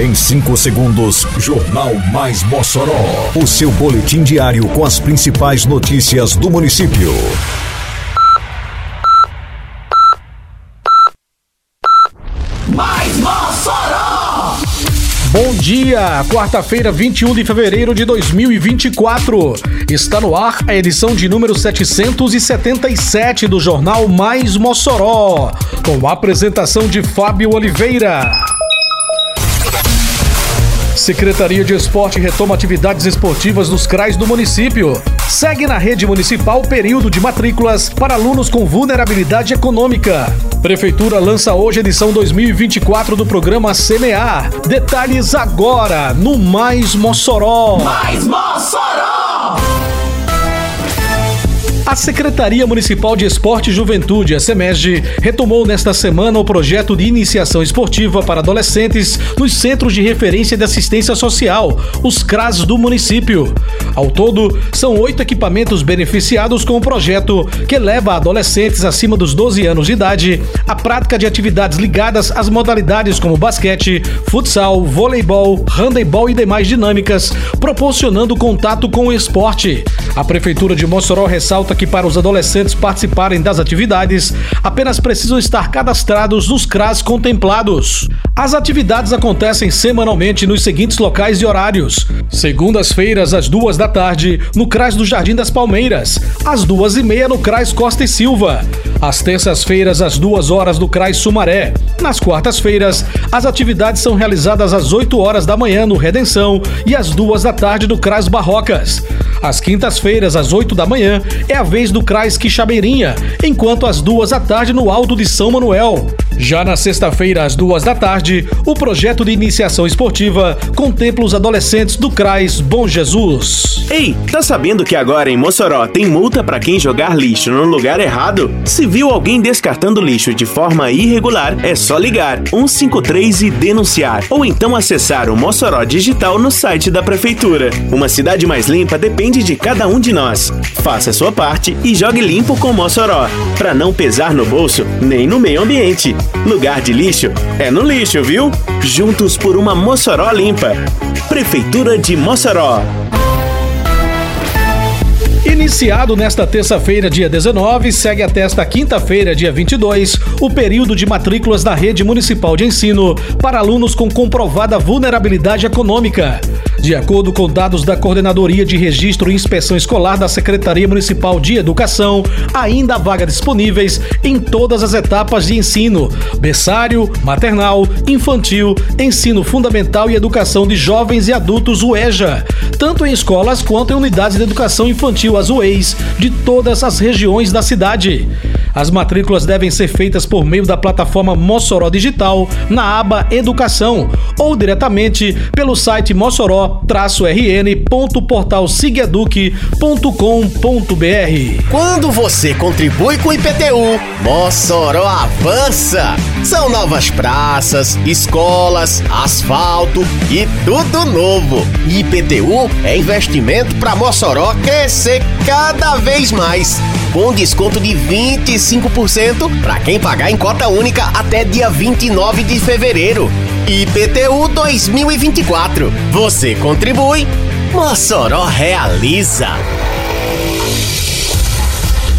Em 5 segundos, Jornal Mais Mossoró. O seu boletim diário com as principais notícias do município. Mais Mossoró! Bom dia, quarta-feira, 21 de fevereiro de 2024. Está no ar a edição de número 777 do Jornal Mais Mossoró, com a apresentação de Fábio Oliveira. Secretaria de Esporte retoma atividades esportivas nos CRAs do município. Segue na rede municipal período de matrículas para alunos com vulnerabilidade econômica. Prefeitura lança hoje edição 2024 do programa Semear. Detalhes agora no Mais Mossoró. Mais Mossoró! A Secretaria Municipal de Esporte e Juventude, a SEMESG, retomou nesta semana o projeto de iniciação esportiva para adolescentes nos Centros de Referência de Assistência Social, os CRAS do município. Ao todo, são oito equipamentos beneficiados com o projeto, que leva adolescentes acima dos 12 anos de idade à prática de atividades ligadas às modalidades como basquete, futsal, voleibol, handebol e demais dinâmicas, proporcionando contato com o esporte. A Prefeitura de Mossoró ressalta que para os adolescentes participarem das atividades, apenas precisam estar cadastrados nos CRAS contemplados. As atividades acontecem semanalmente nos seguintes locais e horários: segundas-feiras, às duas da tarde, no CRAS do Jardim das Palmeiras, às duas e meia no CRAS Costa e Silva, às terças-feiras, às duas horas no CRAS Sumaré. Nas quartas-feiras, as atividades são realizadas às 8 horas da manhã no Redenção e às duas da tarde no CRAS Barrocas. Às quintas-feiras, às 8 da manhã, é a vez do CRAS Quixabeirinha, enquanto às duas da tarde no Alto de São Manuel. Já na sexta-feira, às duas da tarde, o projeto de iniciação esportiva contempla os adolescentes do CRAS Bom Jesus. Ei, tá sabendo que agora em Mossoró tem multa para quem jogar lixo no lugar errado? Se viu alguém descartando lixo de forma irregular, é só ligar 153 e denunciar, ou então acessar o Mossoró Digital no site da prefeitura. Uma cidade mais limpa depende de cada um de nós. Faça sua parte e jogue limpo com Mossoró, para não pesar no bolso nem no meio ambiente. Lugar de lixo é no lixo, viu? Juntos por uma Mossoró limpa. Prefeitura de Mossoró. Iniciado nesta terça-feira, dia 19, segue até esta quinta-feira, dia 22, o período de matrículas da rede municipal de ensino para alunos com comprovada vulnerabilidade econômica. De acordo com dados da Coordenadoria de Registro e Inspeção Escolar da Secretaria Municipal de Educação, ainda há vagas disponíveis em todas as etapas de ensino: berçário, maternal, infantil, ensino fundamental e educação de jovens e adultos UEJA, tanto em escolas quanto em unidades de educação infantil as UEIs de todas as regiões da cidade. As matrículas devem ser feitas por meio da plataforma Mossoró Digital na aba Educação ou diretamente pelo site mossoró-rn.portalsigeduc.com.br. Quando você contribui com o IPTU, Mossoró avança. São novas praças, escolas, asfalto e tudo novo. IPTU é investimento para Mossoró crescer cada vez mais. Com desconto de 25% para quem pagar em cota única até dia 29 de fevereiro. IPTU 2024. Você contribui, Mossoró realiza.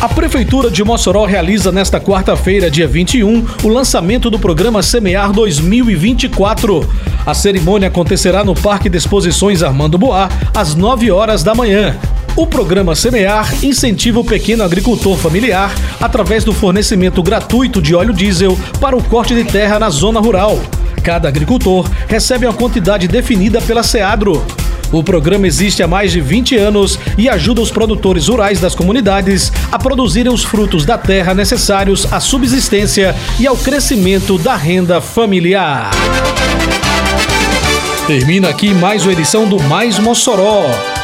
A Prefeitura de Mossoró realiza nesta quarta-feira, dia 21, o lançamento do programa Semear 2024. A cerimônia acontecerá no Parque de Exposições Armando Boar, às 9 horas da manhã. O programa Semear incentiva o pequeno agricultor familiar através do fornecimento gratuito de óleo diesel para o corte de terra na zona rural. Cada agricultor recebe uma quantidade definida pela SEADRO. O programa existe há mais de 20 anos e ajuda os produtores rurais das comunidades a produzirem os frutos da terra necessários à subsistência e ao crescimento da renda familiar. Termina aqui mais uma edição do Mais Mossoró,